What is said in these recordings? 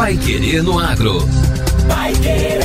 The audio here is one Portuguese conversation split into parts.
Pai Querer no Agro. Pai Querer.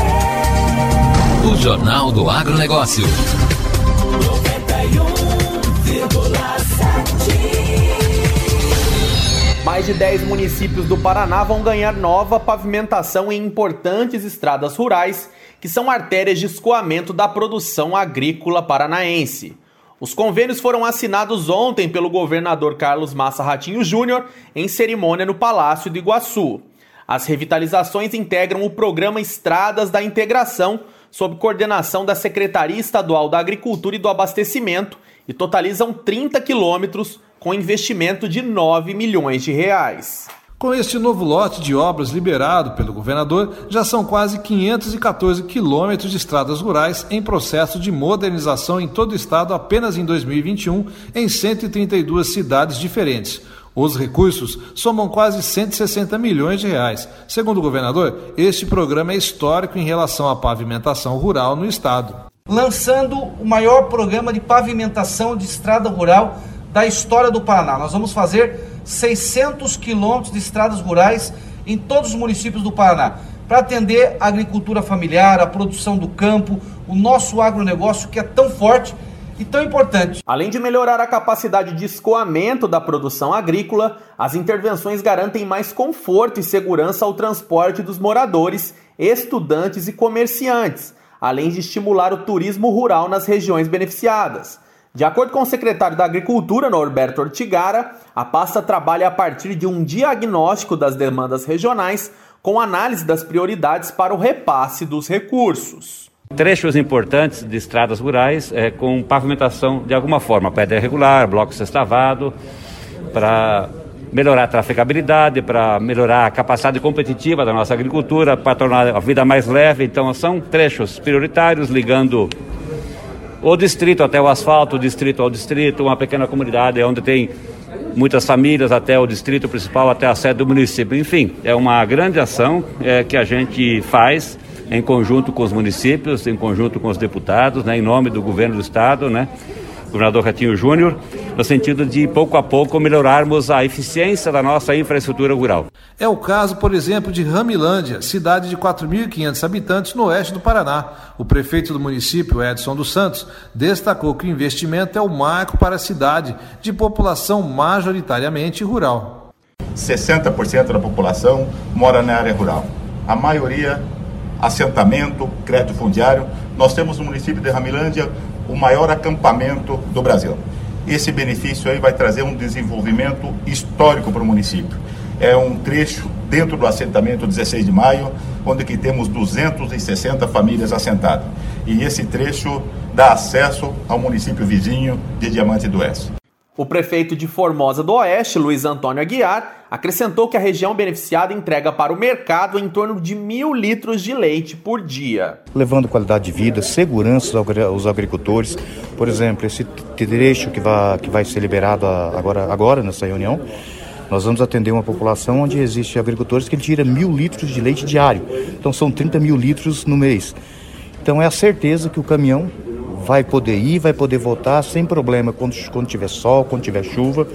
O Jornal do Agronegócio. 91,7. Mais de 10 municípios do Paraná vão ganhar nova pavimentação em importantes estradas rurais, que são artérias de escoamento da produção agrícola paranaense. Os convênios foram assinados ontem pelo governador Carlos Massa Ratinho Júnior em cerimônia no Palácio do Iguaçu. As revitalizações integram o programa Estradas da Integração, sob coordenação da Secretaria Estadual da Agricultura e do Abastecimento, e totalizam 30 quilômetros com investimento de 9 milhões de reais. Com este novo lote de obras liberado pelo governador, já são quase 514 quilômetros de estradas rurais em processo de modernização em todo o estado apenas em 2021, em 132 cidades diferentes. Os recursos somam quase 160 milhões de reais. Segundo o governador, este programa é histórico em relação à pavimentação rural no estado. Lançando o maior programa de pavimentação de estrada rural da história do Paraná. Nós vamos fazer 600 quilômetros de estradas rurais em todos os municípios do Paraná, para atender a agricultura familiar, a produção do campo, o nosso agronegócio que é tão forte e tão importante. Além de melhorar a capacidade de escoamento da produção agrícola, as intervenções garantem mais conforto e segurança ao transporte dos moradores, estudantes e comerciantes, além de estimular o turismo rural nas regiões beneficiadas. De acordo com o secretário da Agricultura, Norberto Ortigara, a pasta trabalha a partir de um diagnóstico das demandas regionais com análise das prioridades para o repasse dos recursos. Trechos importantes de estradas rurais é, com pavimentação de alguma forma, pedra irregular, bloco sextavado, para melhorar a trafegabilidade, para melhorar a capacidade competitiva da nossa agricultura, para tornar a vida mais leve. Então, são trechos prioritários ligando o distrito até o asfalto, o distrito ao distrito, uma pequena comunidade onde tem muitas famílias até o distrito principal, até a sede do município. Enfim, é uma grande ação é, que a gente faz em conjunto com os municípios, em conjunto com os deputados, né, em nome do governo do estado, né, governador Ratinho Júnior, no sentido de pouco a pouco melhorarmos a eficiência da nossa infraestrutura rural. É o caso, por exemplo, de Ramilândia, cidade de 4.500 habitantes no oeste do Paraná. O prefeito do município, Edson dos Santos, destacou que o investimento é o marco para a cidade, de população majoritariamente rural. 60% da população mora na área rural. A maioria assentamento, crédito fundiário. Nós temos no município de Ramilândia o maior acampamento do Brasil. Esse benefício aí vai trazer um desenvolvimento histórico para o município. É um trecho dentro do assentamento 16 de maio, onde que temos 260 famílias assentadas. E esse trecho dá acesso ao município vizinho de Diamante do Oeste. O prefeito de Formosa do Oeste, Luiz Antônio Aguiar, acrescentou que a região beneficiada entrega para o mercado em torno de mil litros de leite por dia. Levando qualidade de vida, segurança aos agricultores. Por exemplo, esse trecho que vai, que vai ser liberado agora, agora nessa reunião, nós vamos atender uma população onde existe agricultores que tira mil litros de leite diário. Então são 30 mil litros no mês. Então é a certeza que o caminhão vai poder ir, vai poder voltar sem problema quando, quando tiver sol, quando tiver chuva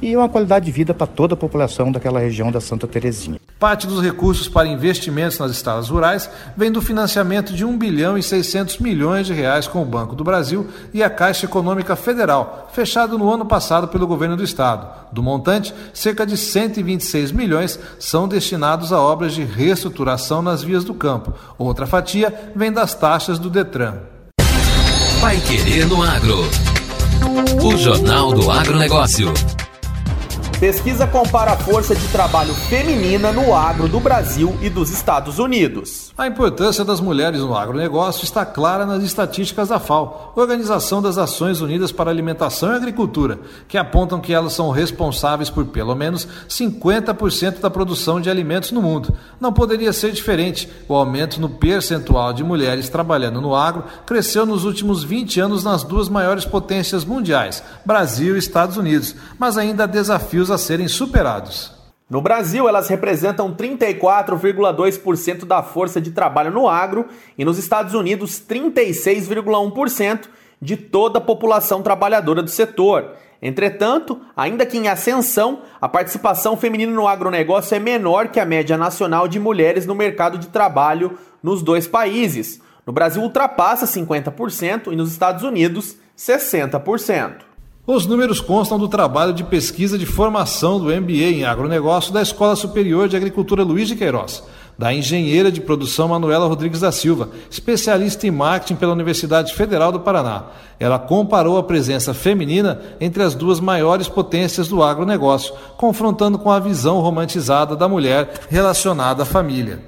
e uma qualidade de vida para toda a população daquela região da Santa Terezinha. Parte dos recursos para investimentos nas estradas rurais vem do financiamento de 1 bilhão e 600 milhões de reais com o Banco do Brasil e a Caixa Econômica Federal, fechado no ano passado pelo governo do estado. Do montante, cerca de 126 milhões são destinados a obras de reestruturação nas vias do campo. Outra fatia vem das taxas do Detran. Pai Querer no Agro. O Jornal do Agronegócio. Pesquisa compara a força de trabalho feminina no agro do Brasil e dos Estados Unidos. A importância das mulheres no agronegócio está clara nas estatísticas da FAO, Organização das Ações Unidas para Alimentação e Agricultura, que apontam que elas são responsáveis por pelo menos 50% da produção de alimentos no mundo. Não poderia ser diferente. O aumento no percentual de mulheres trabalhando no agro cresceu nos últimos 20 anos nas duas maiores potências mundiais, Brasil e Estados Unidos, mas ainda há desafios serem superados. No Brasil, elas representam 34,2% da força de trabalho no agro e nos Estados Unidos, 36,1% de toda a população trabalhadora do setor. Entretanto, ainda que em ascensão, a participação feminina no agronegócio é menor que a média nacional de mulheres no mercado de trabalho nos dois países. No Brasil ultrapassa 50% e nos Estados Unidos 60%. Os números constam do trabalho de pesquisa de formação do MBA em agronegócio da Escola Superior de Agricultura Luiz de Queiroz, da engenheira de produção Manuela Rodrigues da Silva, especialista em marketing pela Universidade Federal do Paraná. Ela comparou a presença feminina entre as duas maiores potências do agronegócio, confrontando com a visão romantizada da mulher relacionada à família.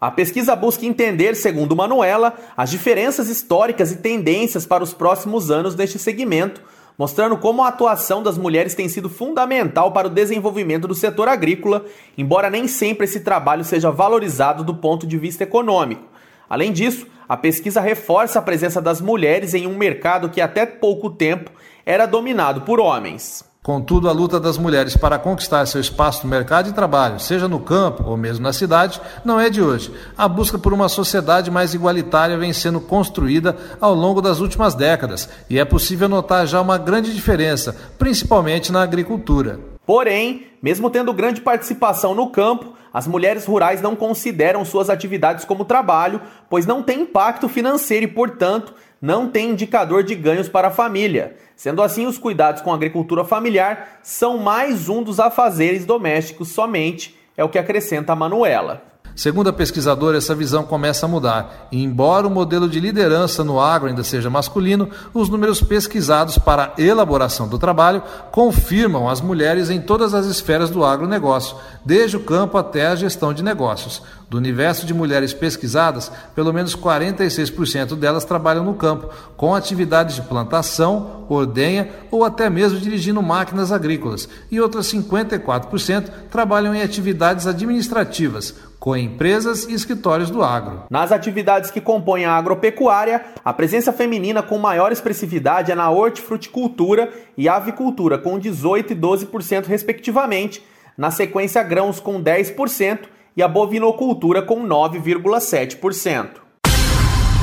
A pesquisa busca entender, segundo Manuela, as diferenças históricas e tendências para os próximos anos neste segmento mostrando como a atuação das mulheres tem sido fundamental para o desenvolvimento do setor agrícola, embora nem sempre esse trabalho seja valorizado do ponto de vista econômico. Além disso, a pesquisa reforça a presença das mulheres em um mercado que até pouco tempo era dominado por homens. Contudo, a luta das mulheres para conquistar seu espaço no mercado de trabalho, seja no campo ou mesmo na cidade, não é de hoje. A busca por uma sociedade mais igualitária vem sendo construída ao longo das últimas décadas e é possível notar já uma grande diferença, principalmente na agricultura. Porém, mesmo tendo grande participação no campo, as mulheres rurais não consideram suas atividades como trabalho, pois não tem impacto financeiro e, portanto, não tem indicador de ganhos para a família. Sendo assim, os cuidados com a agricultura familiar são mais um dos afazeres domésticos somente, é o que acrescenta a Manuela. Segundo a pesquisadora, essa visão começa a mudar. E embora o modelo de liderança no agro ainda seja masculino, os números pesquisados para a elaboração do trabalho confirmam as mulheres em todas as esferas do agronegócio, desde o campo até a gestão de negócios. Do universo de mulheres pesquisadas, pelo menos 46% delas trabalham no campo, com atividades de plantação, ordenha ou até mesmo dirigindo máquinas agrícolas, e outras 54% trabalham em atividades administrativas, com empresas e escritórios do agro. Nas atividades que compõem a agropecuária, a presença feminina com maior expressividade é na hortifruticultura e avicultura, com 18% e 12% respectivamente, na sequência grãos com 10% e a bovinocultura com 9,7%.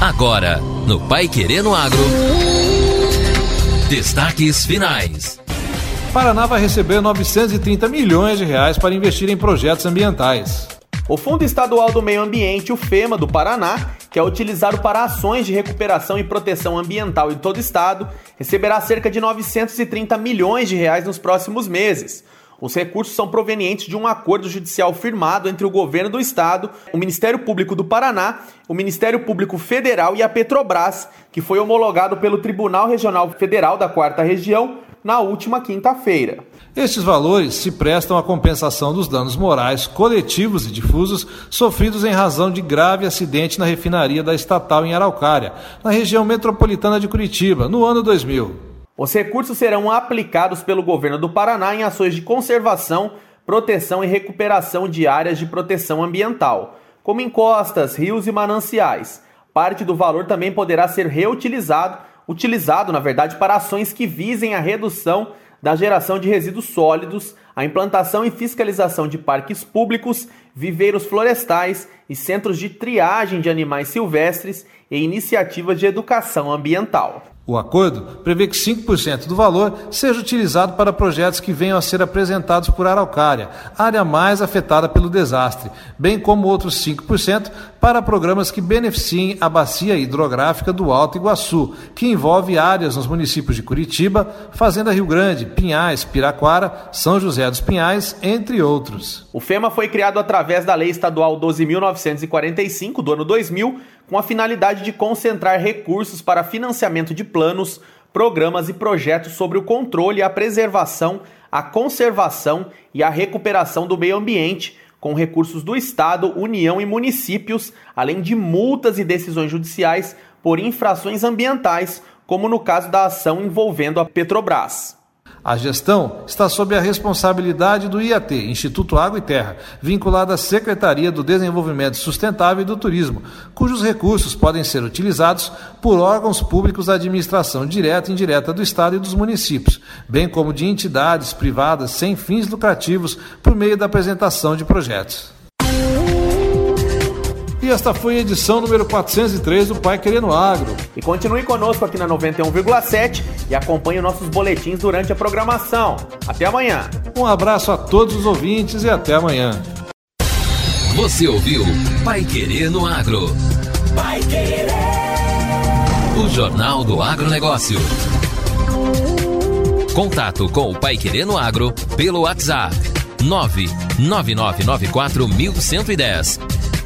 Agora, no Pai Querendo Agro. Destaques finais. Paraná vai receber 930 milhões de reais para investir em projetos ambientais. O Fundo Estadual do Meio Ambiente, o FEMA do Paraná, que é utilizado para ações de recuperação e proteção ambiental em todo o estado, receberá cerca de 930 milhões de reais nos próximos meses. Os recursos são provenientes de um acordo judicial firmado entre o governo do estado, o Ministério Público do Paraná, o Ministério Público Federal e a Petrobras, que foi homologado pelo Tribunal Regional Federal da Quarta Região na última quinta-feira. Estes valores se prestam à compensação dos danos morais coletivos e difusos sofridos em razão de grave acidente na refinaria da estatal em Araucária, na região metropolitana de Curitiba, no ano 2000. Os recursos serão aplicados pelo governo do Paraná em ações de conservação, proteção e recuperação de áreas de proteção ambiental, como encostas, rios e mananciais. Parte do valor também poderá ser reutilizado, utilizado, na verdade, para ações que visem a redução da geração de resíduos sólidos, a implantação e fiscalização de parques públicos, viveiros florestais e centros de triagem de animais silvestres e iniciativas de educação ambiental. O acordo prevê que 5% do valor seja utilizado para projetos que venham a ser apresentados por Araucária, área mais afetada pelo desastre, bem como outros 5% para programas que beneficiem a bacia hidrográfica do Alto Iguaçu, que envolve áreas nos municípios de Curitiba, Fazenda Rio Grande, Pinhais, Piraquara, São José dos Pinhais, entre outros. O FEMA foi criado através da Lei Estadual 12.945 do ano 2000 com a finalidade de concentrar recursos para financiamento de planos, programas e projetos sobre o controle, a preservação, a conservação e a recuperação do meio ambiente, com recursos do Estado, União e municípios, além de multas e decisões judiciais por infrações ambientais, como no caso da ação envolvendo a Petrobras. A gestão está sob a responsabilidade do IAT, Instituto Água e Terra, vinculado à Secretaria do Desenvolvimento Sustentável e do Turismo, cujos recursos podem ser utilizados por órgãos públicos da administração direta e indireta do Estado e dos municípios, bem como de entidades privadas sem fins lucrativos por meio da apresentação de projetos. E esta foi a edição número 403 do Pai Querendo Agro. E continue conosco aqui na 91,7 e acompanhe nossos boletins durante a programação. Até amanhã. Um abraço a todos os ouvintes e até amanhã. Você ouviu Pai Querer no Agro. Pai Querer. O Jornal do Agronegócio. Contato com o Pai Querer no Agro pelo WhatsApp 999941110